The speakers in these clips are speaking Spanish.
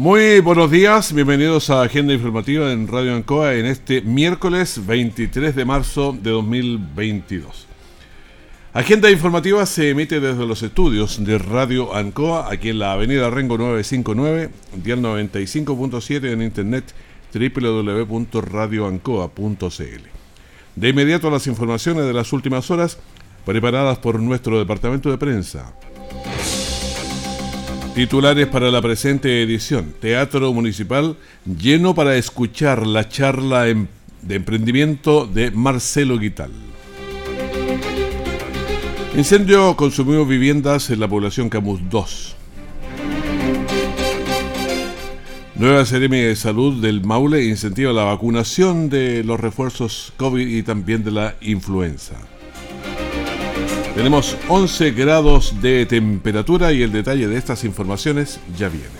Muy buenos días, bienvenidos a Agenda Informativa en Radio Ancoa en este miércoles 23 de marzo de 2022. Agenda Informativa se emite desde los estudios de Radio Ancoa, aquí en la avenida Rengo 959, dial 95.7 en internet www.radioancoa.cl. De inmediato las informaciones de las últimas horas preparadas por nuestro departamento de prensa. Titulares para la presente edición. Teatro Municipal lleno para escuchar la charla de emprendimiento de Marcelo Guital. Incendio consumió viviendas en la población Camus 2. Nueva Seremi de Salud del Maule incentiva la vacunación de los refuerzos COVID y también de la influenza. Tenemos 11 grados de temperatura y el detalle de estas informaciones ya viene.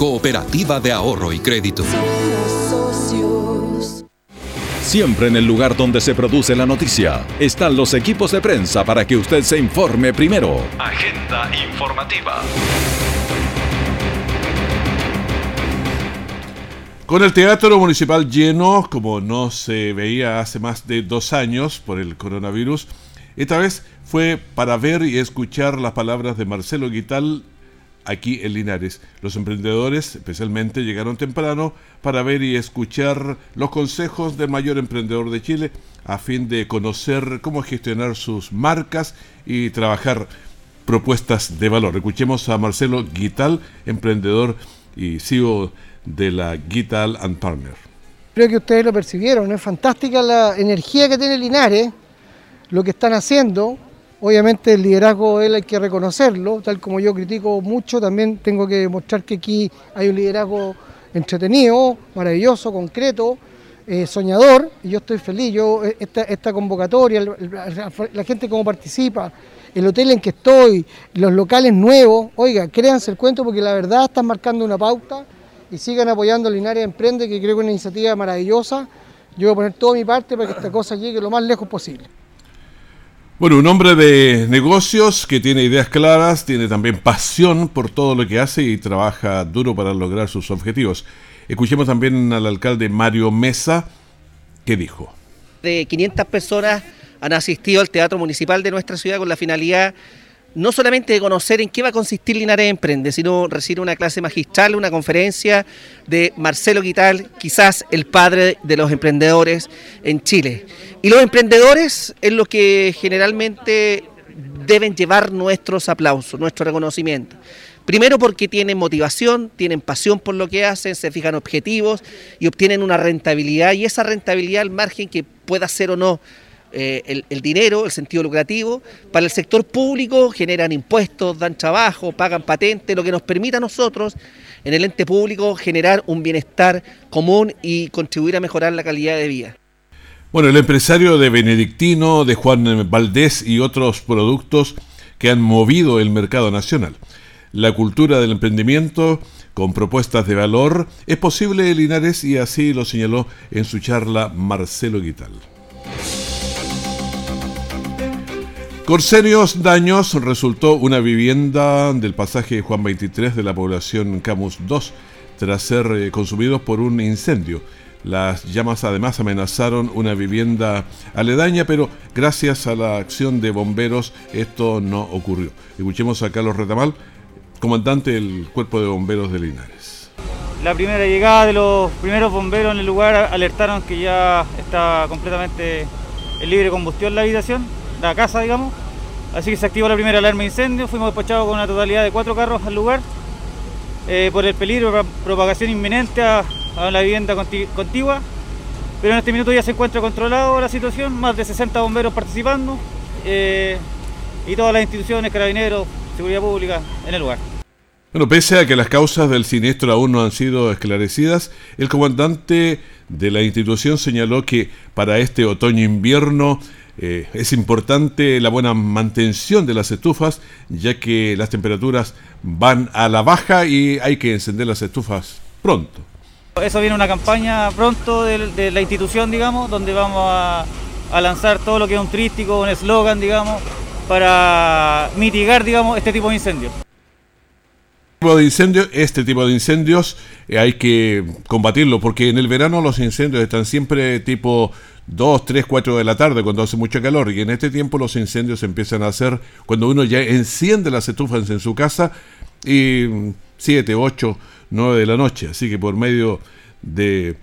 cooperativa de ahorro y crédito. Siempre en el lugar donde se produce la noticia están los equipos de prensa para que usted se informe primero. Agenda informativa. Con el Teatro Municipal lleno, como no se veía hace más de dos años por el coronavirus, esta vez fue para ver y escuchar las palabras de Marcelo Guital aquí en Linares. Los emprendedores especialmente llegaron temprano para ver y escuchar los consejos del mayor emprendedor de Chile a fin de conocer cómo gestionar sus marcas y trabajar propuestas de valor. Escuchemos a Marcelo Guital, emprendedor y CEO de la Gital and Partner. Creo que ustedes lo percibieron, es fantástica la energía que tiene Linares, lo que están haciendo. Obviamente el liderazgo él hay que reconocerlo, tal como yo critico mucho, también tengo que demostrar que aquí hay un liderazgo entretenido, maravilloso, concreto, eh, soñador, y yo estoy feliz, yo eh, esta, convocatoria, la, gente como participa, el hotel en que estoy, los locales nuevos, oiga, créanse el cuento porque la verdad están marcando una pauta y sigan apoyando Linares Emprende, que creo que es una iniciativa maravillosa. Yo voy a poner toda mi parte para que esta cosa llegue lo más lejos posible. Bueno, un hombre de negocios que tiene ideas claras, tiene también pasión por todo lo que hace y trabaja duro para lograr sus objetivos. Escuchemos también al alcalde Mario Mesa, que dijo. De 500 personas han asistido al Teatro Municipal de nuestra ciudad con la finalidad no solamente de conocer en qué va a consistir Linares Emprende, sino recibir una clase magistral, una conferencia de Marcelo Quital, quizás el padre de los emprendedores en Chile. Y los emprendedores es lo que generalmente deben llevar nuestros aplausos, nuestro reconocimiento. Primero porque tienen motivación, tienen pasión por lo que hacen, se fijan objetivos y obtienen una rentabilidad y esa rentabilidad al margen que pueda ser o no eh, el, dinero, el sentido lucrativo. Para el sector público generan impuestos, dan trabajo, pagan patentes, lo que nos permite a nosotros en el ente público generar un bienestar común y contribuir a mejorar la calidad de vida. Bueno, el empresario de Benedictino, de Juan Valdés y otros productos que han movido el mercado nacional. La cultura del emprendimiento con propuestas de valor es posible Linares y así lo señaló en su charla Marcelo Guital. Por serios daños resultó una vivienda del pasaje Juan 23 de la población Camus 2 tras ser eh, consumidos por un incendio. Las llamas además amenazaron una vivienda aledaña, pero gracias a la acción de bomberos esto no ocurrió. Escuchemos a Carlos Retamal, comandante del Cuerpo de Bomberos de Linares. la primera llegada de los primeros bomberos en el lugar alertaron que ya está completamente en libre combustión la habitación, la casa, digamos. Así que se activó la primera alarma de incendio. Fuimos despachados con una totalidad de cuatro carros al lugar eh, por el peligro de propagación inminente a, la vivienda contigua. Pero en este minuto ya se encuentra controlado la situación, más de 60 bomberos participando eh, y todas las instituciones, carabineros, seguridad pública en el lugar. Bueno, pese a que las causas del siniestro aún no han sido esclarecidas, el comandante de la institución señaló que para este otoño-invierno eh, es importante la buena mantención de las estufas, ya que las temperaturas van a la baja y hay que encender las estufas pronto. Eso viene una campaña pronto de, la institución, digamos, donde vamos a, a lanzar todo lo que es un trístico, un eslogan, digamos, para mitigar, digamos, este tipo de incendios tipo de incendios, este tipo de incendios eh, hay que combatirlo porque en el verano los incendios están siempre tipo 2, 3, 4 de la tarde cuando hace mucho calor y en este tiempo los incendios empiezan a hacer cuando uno ya enciende las estufas en su casa y 7, 8, 9 de la noche. Así que por medio de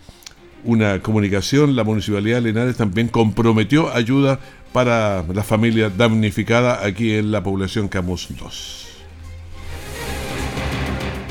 una comunicación la Municipalidad de Linares también comprometió ayuda para la familia damnificada aquí en la población Camus 2.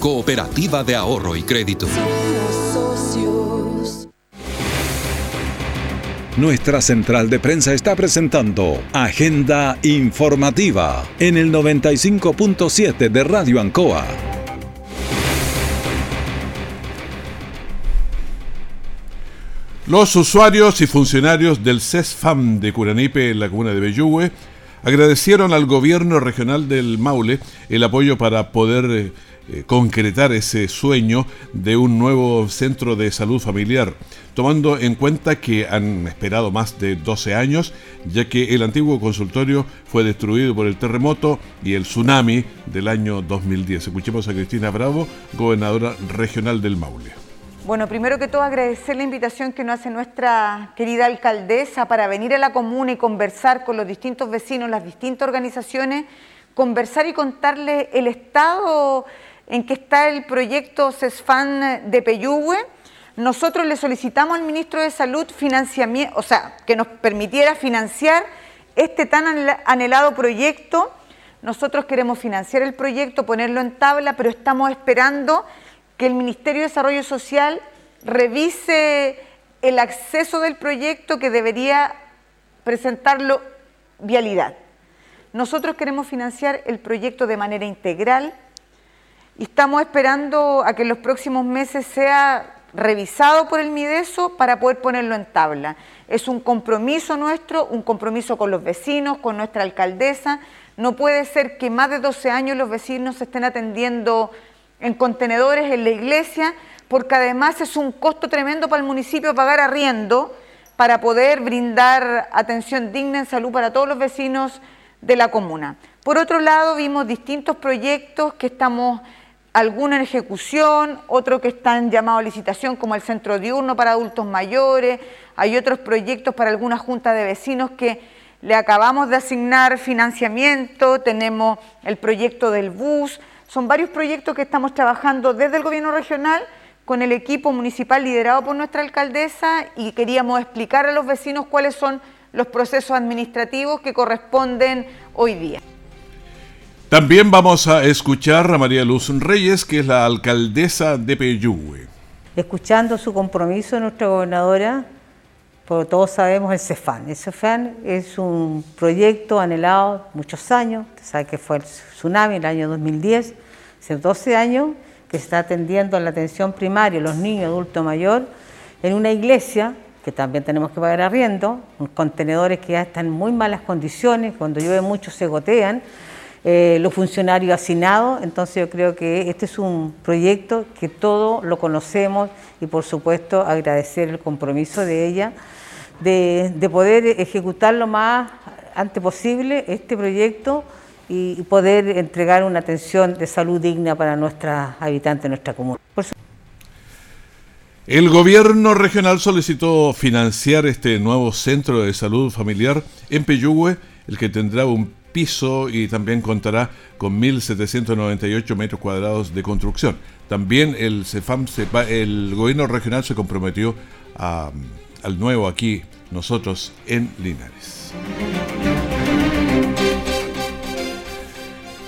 Cooperativa de Ahorro y Crédito. Nuestra central de prensa está presentando Agenda Informativa en el 95.7 de Radio Ancoa. Los usuarios y funcionarios del CESFAM de Curanipe en la comuna de Bellugüe agradecieron al gobierno regional del Maule el apoyo para poder eh, concretar ese sueño de un nuevo centro de salud familiar, tomando en cuenta que han esperado más de 12 años, ya que el antiguo consultorio fue destruido por el terremoto y el tsunami del año 2010. Escuchemos a Cristina Bravo, gobernadora regional del Maule. Bueno, primero que todo agradecer la invitación que nos hace nuestra querida alcaldesa para venir a la comuna y conversar con los distintos vecinos, las distintas organizaciones, conversar y contarles el estado en que está el proyecto CESFAN de Peyúgue, nosotros le solicitamos al ministro de Salud financiamiento, o sea, que nos permitiera financiar este tan anhelado proyecto. Nosotros queremos financiar el proyecto, ponerlo en tabla, pero estamos esperando que el Ministerio de Desarrollo Social revise el acceso del proyecto que debería presentarlo vialidad. Nosotros queremos financiar el proyecto de manera integral, y estamos esperando a que en los próximos meses sea revisado por el Mideso para poder ponerlo en tabla. Es un compromiso nuestro, un compromiso con los vecinos, con nuestra alcaldesa. No puede ser que más de 12 años los vecinos se estén atendiendo en contenedores en la iglesia, porque además es un costo tremendo para el municipio pagar arriendo para poder brindar atención digna en salud para todos los vecinos de la comuna. Por otro lado, vimos distintos proyectos que estamos alguna en ejecución, otro que está en llamado a licitación como el centro diurno para adultos mayores, hay otros proyectos para alguna junta de vecinos que le acabamos de asignar financiamiento, tenemos el proyecto del bus, son varios proyectos que estamos trabajando desde el gobierno regional con el equipo municipal liderado por nuestra alcaldesa y queríamos explicar a los vecinos cuáles son los procesos administrativos que corresponden hoy día. También vamos a escuchar a María Luz Reyes, que es la alcaldesa de Peyúgue. Escuchando su compromiso, nuestra gobernadora, porque todos sabemos el CEFAN. El CEFAN es un proyecto anhelado muchos años, usted sabe que fue el tsunami en el año 2010, hace 12 años, que está atendiendo la atención primaria, los niños, adulto mayor, en una iglesia que también tenemos que pagar arriendo, contenedores que ya están en muy malas condiciones, cuando llueve mucho se gotean, eh, los funcionarios hacinados, entonces yo creo que este es un proyecto que todos lo conocemos y por supuesto agradecer el compromiso de ella de, de poder ejecutar lo más antes posible este proyecto y poder entregar una atención de salud digna para nuestras habitantes de nuestra comuna. El gobierno regional solicitó financiar este nuevo centro de salud familiar en Peyúgue, el que tendrá un piso y también contará con 1.798 metros cuadrados de construcción. También el CEFAM, el gobierno regional se comprometió al nuevo aquí, nosotros en Linares.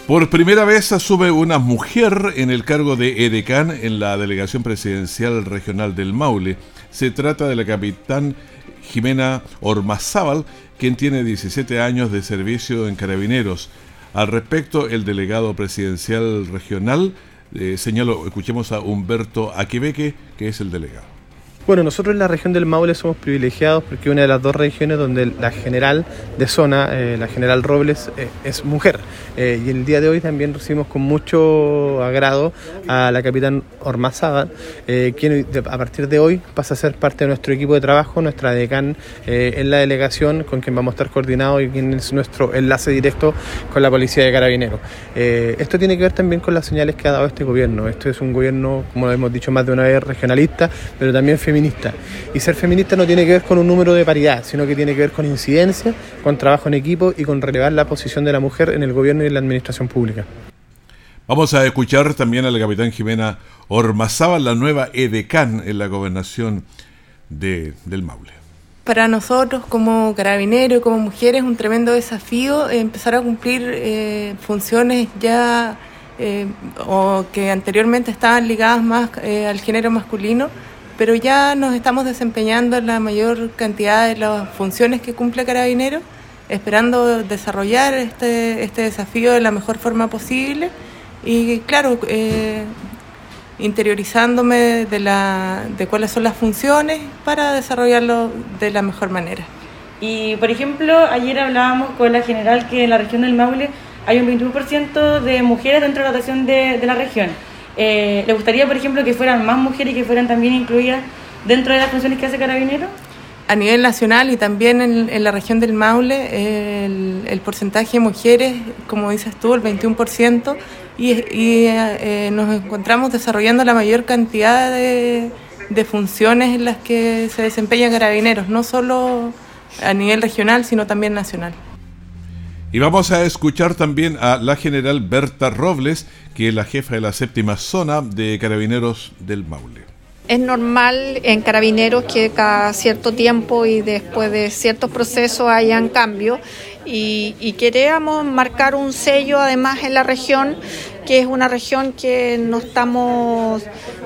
Por primera vez asume una mujer en el cargo de edecán en la delegación presidencial regional del Maule. Se trata de la capitán Jimena Ormazábal, quien tiene 17 años de servicio en Carabineros. Al respecto, el delegado presidencial regional eh, señaló, escuchemos a Humberto Aquebeque, que es el delegado. Bueno, nosotros en la región del Maule somos privilegiados porque una de las dos regiones donde la general de zona, eh, la general Robles, eh, es mujer. Eh, y el día de hoy también recibimos con mucho agrado a la capitán Ormazábal, quien a partir de hoy pasa a ser parte de nuestro equipo de trabajo, nuestra decán en la delegación, con quien vamos a estar coordinados y quien es nuestro enlace directo con la Policía de Carabineros. esto tiene que ver también con las señales que ha dado este gobierno. Esto es un gobierno, como lo hemos dicho más de una vez, regionalista, pero también feminista feminista. Y ser feminista no tiene que ver con un número de paridad, sino que tiene que ver con incidencia, con trabajo en equipo y con relevar la posición de la mujer en el gobierno y en la administración pública. Vamos a escuchar también a la capitán Jimena Ormazábal, la nueva edecán en la gobernación de, del Maule. Para nosotros como carabineros y como mujeres es un tremendo desafío empezar a cumplir eh, funciones ya eh, o que anteriormente estaban ligadas más eh, al género masculino pero ya nos estamos desempeñando en la mayor cantidad de las funciones que cumple Carabinero, esperando desarrollar este, este desafío de la mejor forma posible y claro, eh, interiorizándome de, la, de cuáles son las funciones para desarrollarlo de la mejor manera. Y por ejemplo, ayer hablábamos con la general que en la región del Maule hay un 21% de mujeres dentro de la dotación de, de la región. Eh, ¿Le gustaría, por ejemplo, que fueran más mujeres y que fueran también incluidas dentro de las funciones que hace Carabinero? A nivel nacional y también en, la región del Maule, el, porcentaje de mujeres, como dices tú, el 21%, y, eh, nos encontramos desarrollando la mayor cantidad de funciones en las que se desempeñan carabineros, no solo a nivel regional, sino también nacional. Y vamos a escuchar también a la general Berta Robles, que es la jefa de la séptima zona de carabineros del Maule. Es normal en carabineros que cada cierto tiempo y después de ciertos procesos hayan cambios y, y queríamos marcar un sello además en la región que es una región que nos estamos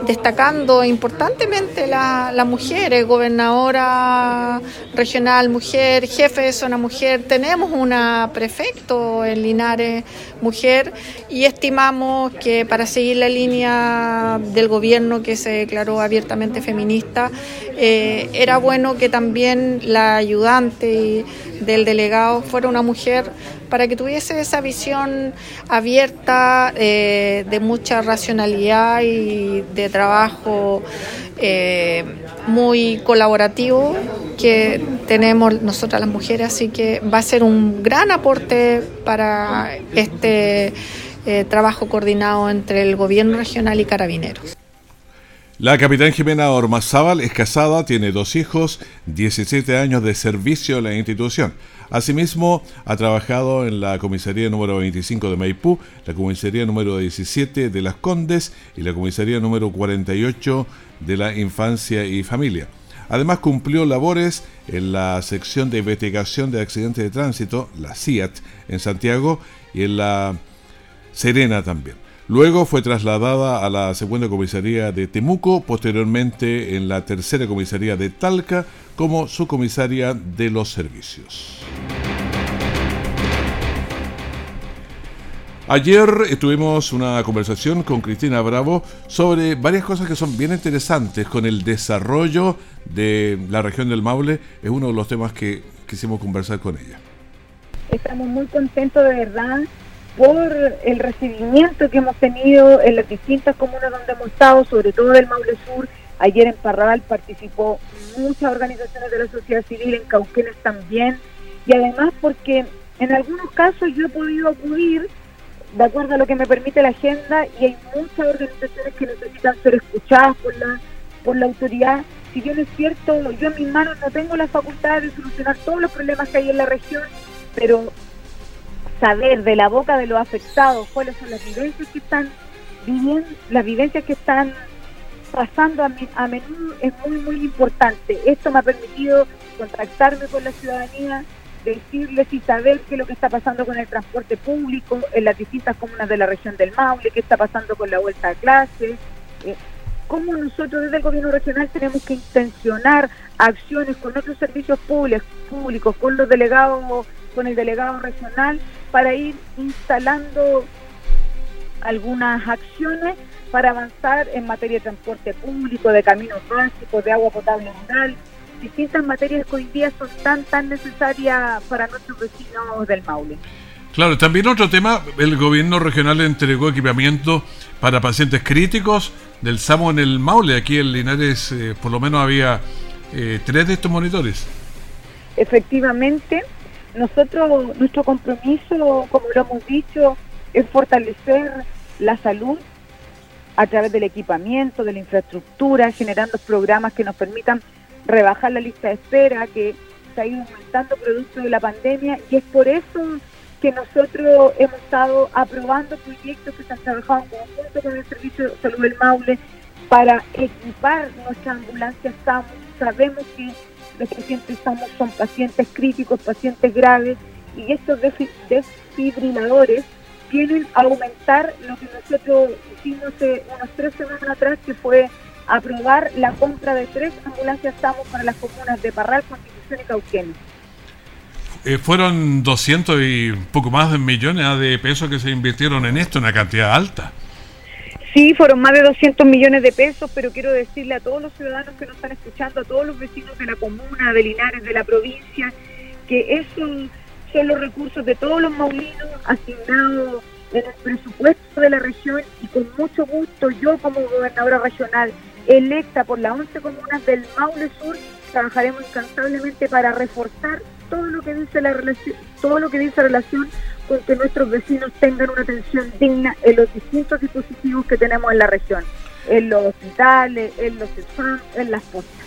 destacando importantemente las la mujeres, gobernadora regional mujer, jefe de zona mujer, tenemos una prefecto en Linares mujer y estimamos que para seguir la línea del gobierno que se declaró abiertamente feminista, eh, era bueno que también la ayudante del delegado fuera una mujer para que tuviese esa visión abierta eh, de mucha racionalidad y de trabajo eh, muy colaborativo que tenemos nosotras las mujeres, así que va a ser un gran aporte para este eh, trabajo coordinado entre el gobierno regional y carabineros. La capitán Jimena Ormazábal es casada, tiene dos hijos, 17 años de servicio en la institución. Asimismo, ha trabajado en la comisaría número 25 de Maipú, la comisaría número 17 de Las Condes y la comisaría número 48 de la Infancia y Familia. Además, cumplió labores en la sección de investigación de accidentes de tránsito, la CIAT, en Santiago y en la Serena también. Luego fue trasladada a la segunda comisaría de Temuco, posteriormente en la tercera comisaría de Talca como subcomisaria de los servicios. Ayer tuvimos una conversación con Cristina Bravo sobre varias cosas que son bien interesantes con el desarrollo de la región del Maule. Es uno de los temas que quisimos conversar con ella. Estamos muy contentos de verdad por el recibimiento que hemos tenido en las distintas comunas donde hemos estado, sobre todo del Maule Sur. Ayer en Parral participó muchas organizaciones de la sociedad civil, en Cauquenes también, y además porque en algunos casos yo he podido acudir de acuerdo a lo que me permite la agenda y hay muchas organizaciones que necesitan ser escuchadas por la, por la autoridad. Si bien es cierto, yo en mis manos no tengo la facultad de solucionar todos los problemas que hay en la región, pero saber de la boca de los afectados cuáles son las vivencias que están viviendo, las vivencias que están pasando a, a menudo es muy, muy importante. Esto me ha permitido contactarme con la ciudadanía, decirles y saber qué es lo que está pasando con el transporte público en las distintas comunas de la región del Maule, qué está pasando con la vuelta a clase, eh, cómo nosotros desde el gobierno regional tenemos que intencionar acciones con otros servicios públicos, públicos con los delegados, con el delegado regional, para ir instalando algunas acciones para avanzar en materia de transporte público, de caminos básicos, de agua potable rural, distintas materias que hoy día son tan, tan necesarias para nuestros vecinos del Maule. Claro, también otro tema, el gobierno regional entregó equipamiento para pacientes críticos del SAMO en el Maule. Aquí en Linares eh, por lo menos había eh, tres de estos monitores. Efectivamente, nosotros, nuestro compromiso, como lo hemos dicho, es fortalecer la salud a través del equipamiento, de la infraestructura, generando programas que nos permitan rebajar la lista de espera que se ha ido aumentando producto de la pandemia y es por eso que nosotros hemos estado aprobando proyectos que se han en conjunto con el Servicio de Salud del Maule para equipar nuestra ambulancia SAMU. Sabemos que los pacientes SAMU son pacientes críticos, pacientes graves y estos desfibriladores tienen a aumentar lo que nosotros hicimos hace unas tres semanas atrás, que fue aprobar la compra de tres ambulancias SAMU para las comunas de Parral, Constitución y Cauquenes. Eh, fueron 200 y poco más de millones de pesos que se invirtieron en esto, una cantidad alta. Sí, fueron más de 200 millones de pesos, pero quiero decirle a todos los ciudadanos que nos están escuchando, a todos los vecinos de la comuna, de Linares, de la provincia, que esos son los recursos de todos los maulinos asignados en el presupuesto de la región y con mucho gusto yo como gobernadora regional electa por las 11 comunas del Maule Sur, trabajaremos incansablemente para reforzar todo lo que dice la relación, todo lo que dice relación con que nuestros vecinos tengan una atención digna en los distintos dispositivos que tenemos en la región, en los hospitales, en los spam, en las postas.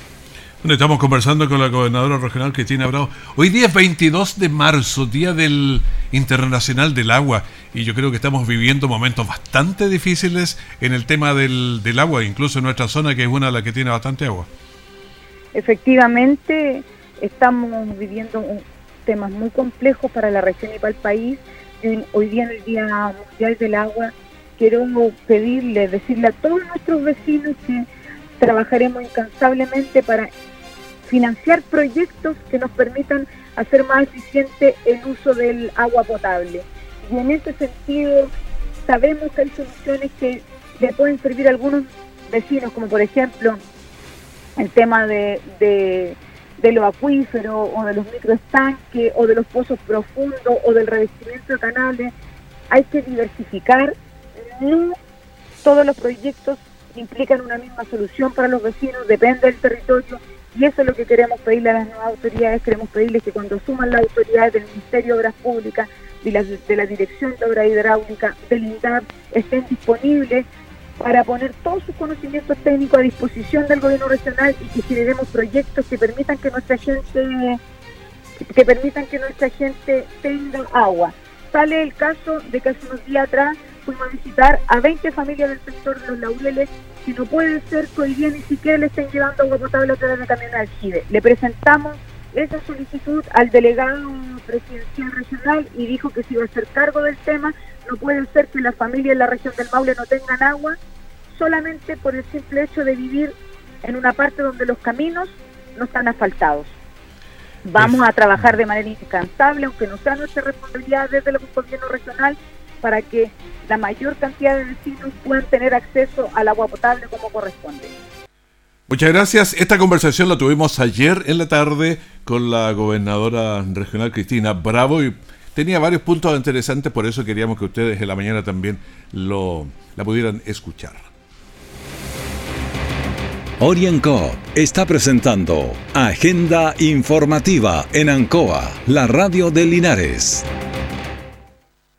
Bueno, estamos conversando con la gobernadora regional Cristina Bravo. Hoy día es 22 de marzo, Día del Internacional del Agua, y yo creo que estamos viviendo momentos bastante difíciles en el tema del, del agua, incluso en nuestra zona, que es una de las que tiene bastante agua. Efectivamente, estamos viviendo temas muy complejos para la región y para el país. Hoy día, en el Día Mundial del Agua, quiero pedirle, decirle a todos nuestros vecinos que trabajaremos incansablemente para financiar proyectos que nos permitan hacer más eficiente el uso del agua potable. Y en ese sentido, sabemos que hay soluciones que le pueden servir a algunos vecinos, como por ejemplo el tema de, los acuíferos o de los microestanques o de los pozos profundos o del revestimiento de canales. Hay que diversificar. No todos los proyectos implican una misma solución para los vecinos, depende del territorio y eso es lo que queremos pedirle a las nuevas autoridades, queremos pedirles que cuando suman las autoridades del Ministerio de Obras Públicas, de la, de la Dirección de Obra Hidráulica, del INDAP, estén disponibles para poner todos sus conocimientos técnicos a disposición del gobierno regional y que generemos proyectos que permitan que nuestra gente que permitan que nuestra gente tenga agua. Sale el caso de que hace unos días atrás fuimos a visitar a 20 familias del sector de los laureles que no puede ser que hoy día ni siquiera le estén llevando agua potable a través de camión de aljibe. Le presentamos esa solicitud al delegado presidencial regional y dijo que se iba a hacer cargo del tema. No puede ser que las familias en la región del Maule no tengan agua solamente por el simple hecho de vivir en una parte donde los caminos no están asfaltados. Vamos a trabajar de manera incansable, aunque no sea nuestra responsabilidad desde el gobierno regional, para que la mayor cantidad de vecinos puedan tener acceso al agua potable como corresponde. Muchas gracias. Esta conversación la tuvimos ayer en la tarde con la gobernadora regional Cristina Bravo y tenía varios puntos interesantes, por eso queríamos que ustedes en la mañana también lo, la pudieran escuchar. Orienco está presentando Agenda Informativa en Ancoa, la radio de Linares.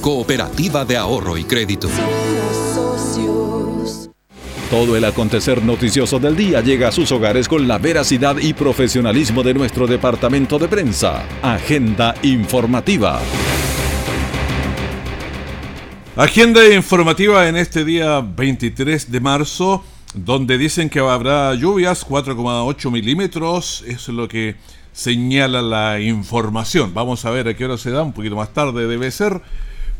cooperativa de ahorro y crédito. Todo el acontecer noticioso del día llega a sus hogares con la veracidad y profesionalismo de nuestro departamento de prensa. Agenda informativa. Agenda informativa en este día 23 de marzo, donde dicen que habrá lluvias 4,8 milímetros, eso es lo que señala la información. Vamos a ver a qué hora se da, un poquito más tarde debe ser,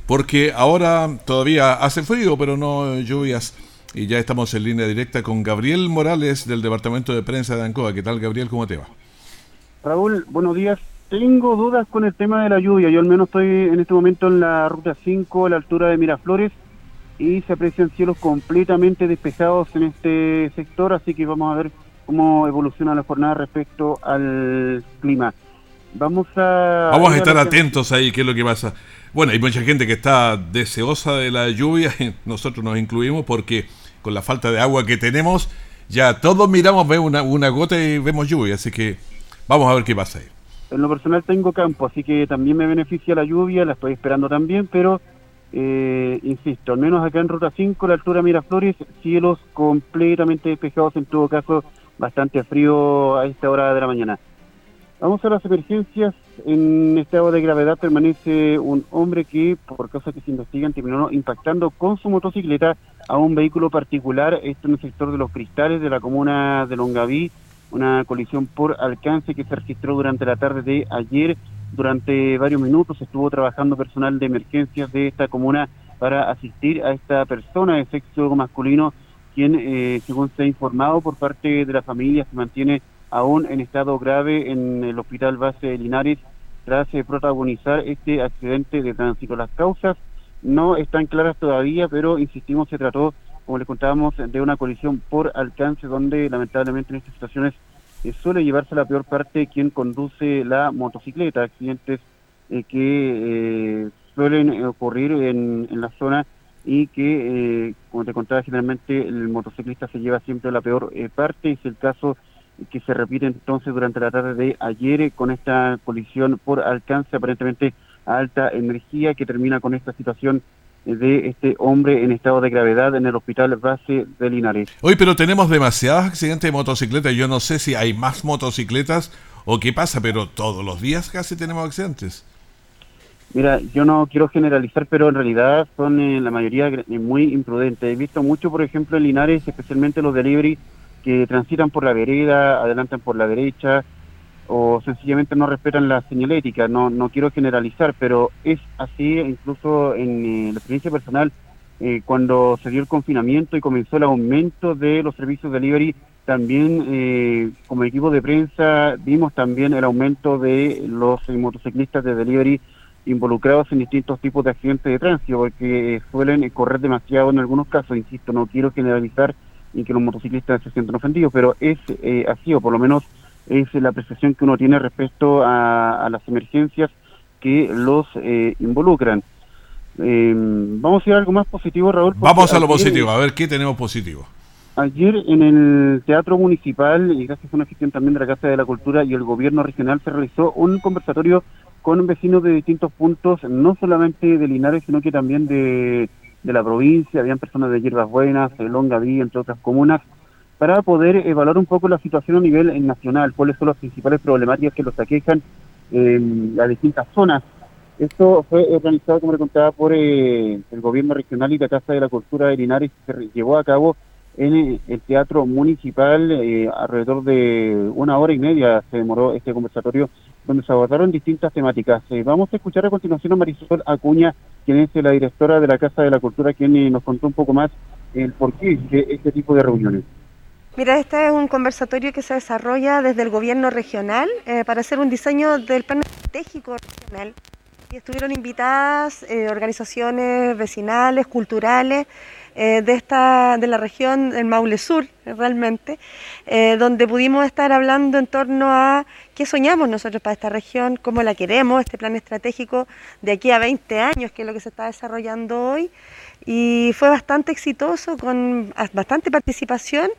porque ahora todavía hace frío, pero no lluvias. Y ya estamos en línea directa con Gabriel Morales del Departamento de Prensa de Ancoa. ¿Qué tal, Gabriel? ¿Cómo te va? Raúl, buenos días. Tengo dudas con el tema de la lluvia. Yo al menos estoy en este momento en la ruta 5 a la altura de Miraflores y se aprecian cielos completamente despejados en este sector, así que vamos a ver cómo evoluciona la jornada respecto al clima. Vamos a... Vamos a estar atentos ahí, qué es lo que pasa. Bueno, hay mucha gente que está deseosa de la lluvia, nosotros nos incluimos porque con la falta de agua que tenemos, ya todos miramos, vemos una, una gota y vemos lluvia, así que vamos a ver qué pasa ahí. En lo personal tengo campo, así que también me beneficia la lluvia, la estoy esperando también, pero eh, insisto, al menos acá en Ruta 5, la altura Miraflores, cielos completamente despejados, en todo caso, bastante frío a esta hora de la mañana. Vamos a las emergencias. En estado de gravedad permanece un hombre que, por causas que se investigan, terminó impactando con su motocicleta a un vehículo particular, esto en el sector de los cristales de la comuna de Longaví, una colisión por alcance que se registró durante la tarde de ayer. Durante varios minutos estuvo trabajando personal de emergencias de esta comuna para asistir a esta persona de sexo masculino, quien, eh, según se ha informado por parte de la familia, se mantiene aún en estado grave en el hospital base de Linares tras eh, protagonizar este accidente de tránsito. Las causas no están claras todavía, pero insistimos, se trató, como les contábamos, de una colisión por alcance donde lamentablemente en estas situaciones eh, suele llevarse la peor parte quien conduce la motocicleta, accidentes eh, que suelen ocurrir en, en, la zona y que, como te contaba, generalmente el motociclista se lleva siempre la peor parte, es el caso que se repite entonces durante la tarde de ayer eh, con esta colisión por alcance aparentemente a alta energía que termina con esta situación eh, de este hombre en estado de gravedad en el hospital base de Linares. Hoy, pero tenemos demasiados accidentes de motocicletas. Yo no sé si hay más motocicletas o qué pasa, pero todos los días casi tenemos accidentes. Mira, yo no quiero generalizar, pero en realidad son en la mayoría muy imprudentes. He visto mucho, por ejemplo, en Linares, especialmente los delivery, que transitan por la vereda, adelantan por la derecha o sencillamente no respetan la señalética. No, no quiero generalizar, pero es así incluso en eh, la experiencia personal. Eh, cuando se dio el confinamiento y comenzó el aumento de los servicios de delivery, también eh, como equipo de prensa vimos también el aumento de los motociclistas de delivery involucrados en distintos tipos de accidentes de tránsito, porque suelen correr demasiado en algunos casos, insisto, no quiero generalizar, y que los motociclistas se sienten ofendidos, pero es eh, así, o por lo menos es la apreciación que uno tiene respecto a, las emergencias que los eh, involucran. Em, vamos a ir a algo más positivo, Raúl. Vamos a lo positivo, a ver qué tenemos positivo. Ayer en el Teatro Municipal, y gracias a una gestión también de la Casa de la Cultura y el Gobierno Regional, se realizó un conversatorio con vecinos de distintos puntos, no solamente de Linares, sino que también de de la provincia, habían personas de Hierbas Buenas, Longaví, entre otras comunas, para poder evaluar un poco la situación a nivel nacional, cuáles son las principales problemáticas que los aquejan en las distintas zonas Esto fue organizado, como le contaba, por eh, el gobierno regional y la Casa de la Cultura de Linares, que se llevó a cabo en eh, el Teatro Municipal. Eh, alrededor de una hora y media se demoró este conversatorio, donde se abordaron distintas temáticas. vamos a escuchar a continuación a Marisol Acuña, quien es la directora de la Casa de la Cultura, quien nos contó un poco más el porqué de este tipo de reuniones. Mira, este es un conversatorio que se desarrolla desde el gobierno regional para hacer un diseño del plan estratégico regional y estuvieron invitadas eh, organizaciones vecinales, culturales, eh, de, esta, de la región del Maule Sur, realmente, eh, donde pudimos estar hablando en torno a qué soñamos nosotros para esta región, cómo la queremos, este plan estratégico de aquí a 20 años, que es lo que se está desarrollando hoy. Y fue bastante exitoso, con bastante participación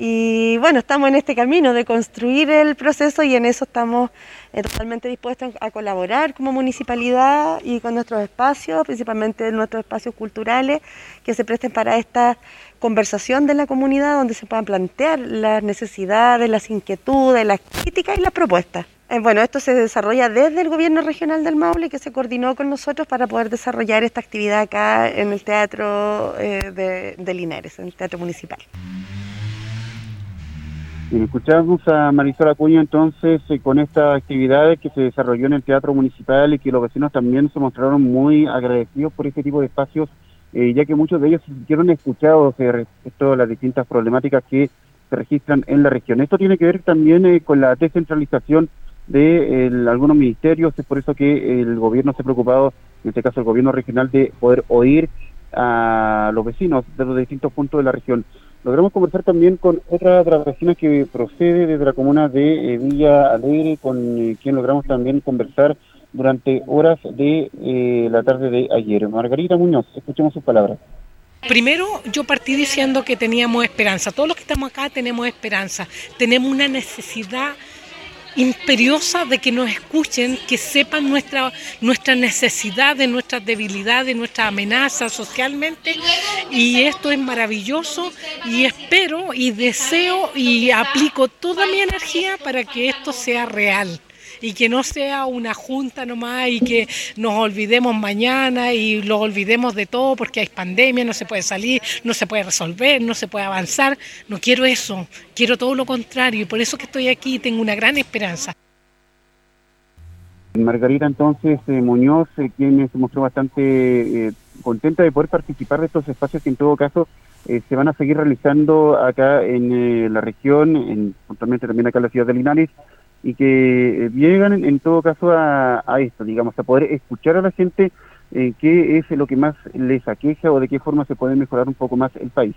y bueno, estamos en este camino de construir el proceso y en eso estamos eh, totalmente dispuestos a colaborar como municipalidad y con nuestros espacios, principalmente nuestros espacios culturales, que se presten para esta conversación de la comunidad donde se puedan plantear las necesidades, las inquietudes, las críticas y las propuestas. Eh, bueno, esto se desarrolla desde el gobierno regional del Maule que se coordinó con nosotros para poder desarrollar esta actividad acá en el teatro eh, de, de Linares, en el teatro municipal. Escuchamos a Marisol Acuña entonces eh, con estas actividades que se desarrolló en el Teatro Municipal y que los vecinos también se mostraron muy agradecidos por este tipo de espacios, eh, ya que muchos de ellos se sintieron escuchados respecto a las distintas problemáticas que se registran en la región. Esto tiene que ver también eh, con la descentralización de algunos ministerios, es por eso que el gobierno se ha preocupado, en este caso el gobierno regional, de poder oír a los vecinos de los distintos puntos de la región. Logramos conversar también con otra de las vecinas que procede desde la comuna de eh, Villa Alegre, con eh, quien logramos también conversar durante horas de eh, la tarde de ayer. Margarita Muñoz, escuchemos sus palabras. Primero yo partí diciendo que teníamos esperanza, todos los que estamos acá tenemos esperanza, tenemos una necesidad imperiosa de que nos escuchen, que sepan nuestra, nuestra necesidad, nuestras debilidades, nuestra amenaza socialmente. Y esto es maravilloso y espero y deseo y aplico toda mi energía para que esto sea real y que no sea una junta nomás y que nos olvidemos mañana y lo olvidemos de todo porque hay pandemia, no se puede salir, no se puede resolver, no se puede avanzar. No quiero eso, quiero todo lo contrario y por eso que estoy aquí y tengo una gran esperanza. Margarita entonces eh, Muñoz, eh, quien se mostró bastante eh, contenta de poder participar de estos espacios que en todo caso se van a seguir realizando acá en la región, en, puntualmente también acá en la ciudad de Linares, y que eh, llegan en, todo caso a, esto, digamos, a poder escuchar a la gente eh, qué es lo que más les aqueja o de qué forma se puede mejorar un poco más el país.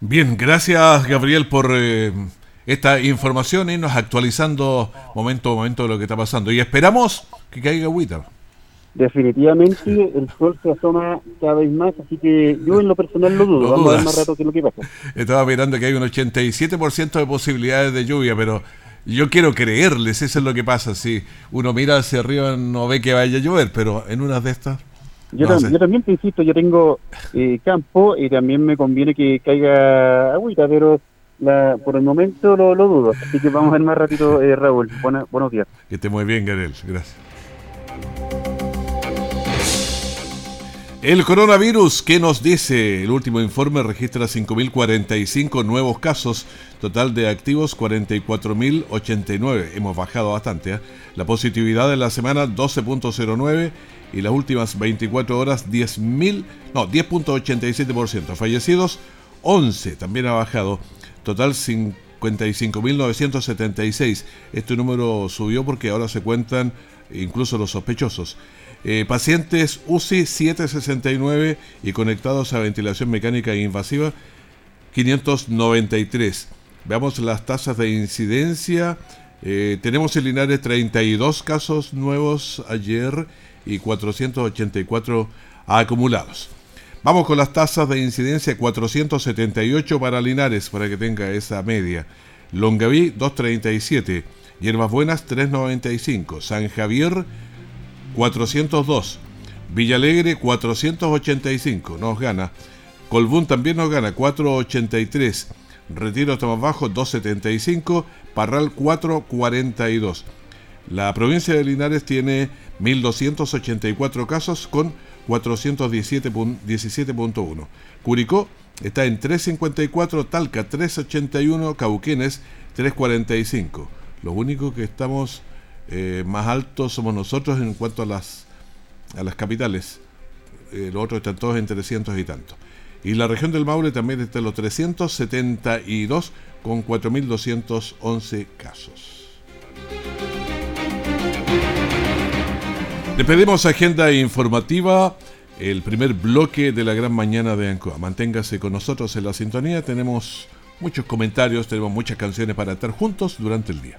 Bien, gracias Gabriel por eh, esta información y nos actualizando momento a momento de lo que está pasando. Y esperamos que caiga agüita. Definitivamente el sol se asoma cada vez más, así que yo en lo personal lo dudo. Vamos a ver más rato que lo que pasa. Estaba mirando que hay un 87% de posibilidades de lluvia, pero yo quiero creerles, eso es lo que pasa. Si uno mira hacia arriba no ve que vaya a llover, pero en unas de estas... Yo, también te insisto, yo tengo eh, campo y también me conviene que caiga agüita, pero la, por el momento lo, dudo. Así que vamos a ver más ratito, eh, Raúl. buenos días. Que esté muy bien, Gabriel. Gracias. El coronavirus, ¿qué nos dice? El último informe registra 5.045 nuevos casos, total de activos 44.089. Hemos bajado bastante. ¿eh? La positividad de la semana 12.09 y las últimas 24 horas 10.000, no, 10.87%. Fallecidos 11, también ha bajado. Total 55.976. Este número subió porque ahora se cuentan incluso los sospechosos. Eh, pacientes UCI 769 y conectados a ventilación mecánica invasiva 593. Veamos las tasas de incidencia. Eh, tenemos en Linares 32 casos nuevos ayer y 484 acumulados. Vamos con las tasas de incidencia 478 para Linares para que tenga esa media. Longaví 237, Hierbas Buenas 395, San Javier 402. Villalegre 485, nos gana. Colbún también nos gana 483. Retiro más bajo 275. Parral 442. La provincia de Linares tiene 1.284 casos con 417.1. Curicó está en 354, Talca 381, Cauquenes 345. Lo único que estamos eh, más altos somos nosotros en cuanto a las, a las capitales. Eh, los otros están todos en 300 y tanto. Y la región del Maule también está en los 372 con 4.211 casos. Le pedimos agenda informativa, el primer bloque de la gran mañana de Ancoa. Manténgase con nosotros en la sintonía, tenemos muchos comentarios, tenemos muchas canciones para estar juntos durante el día.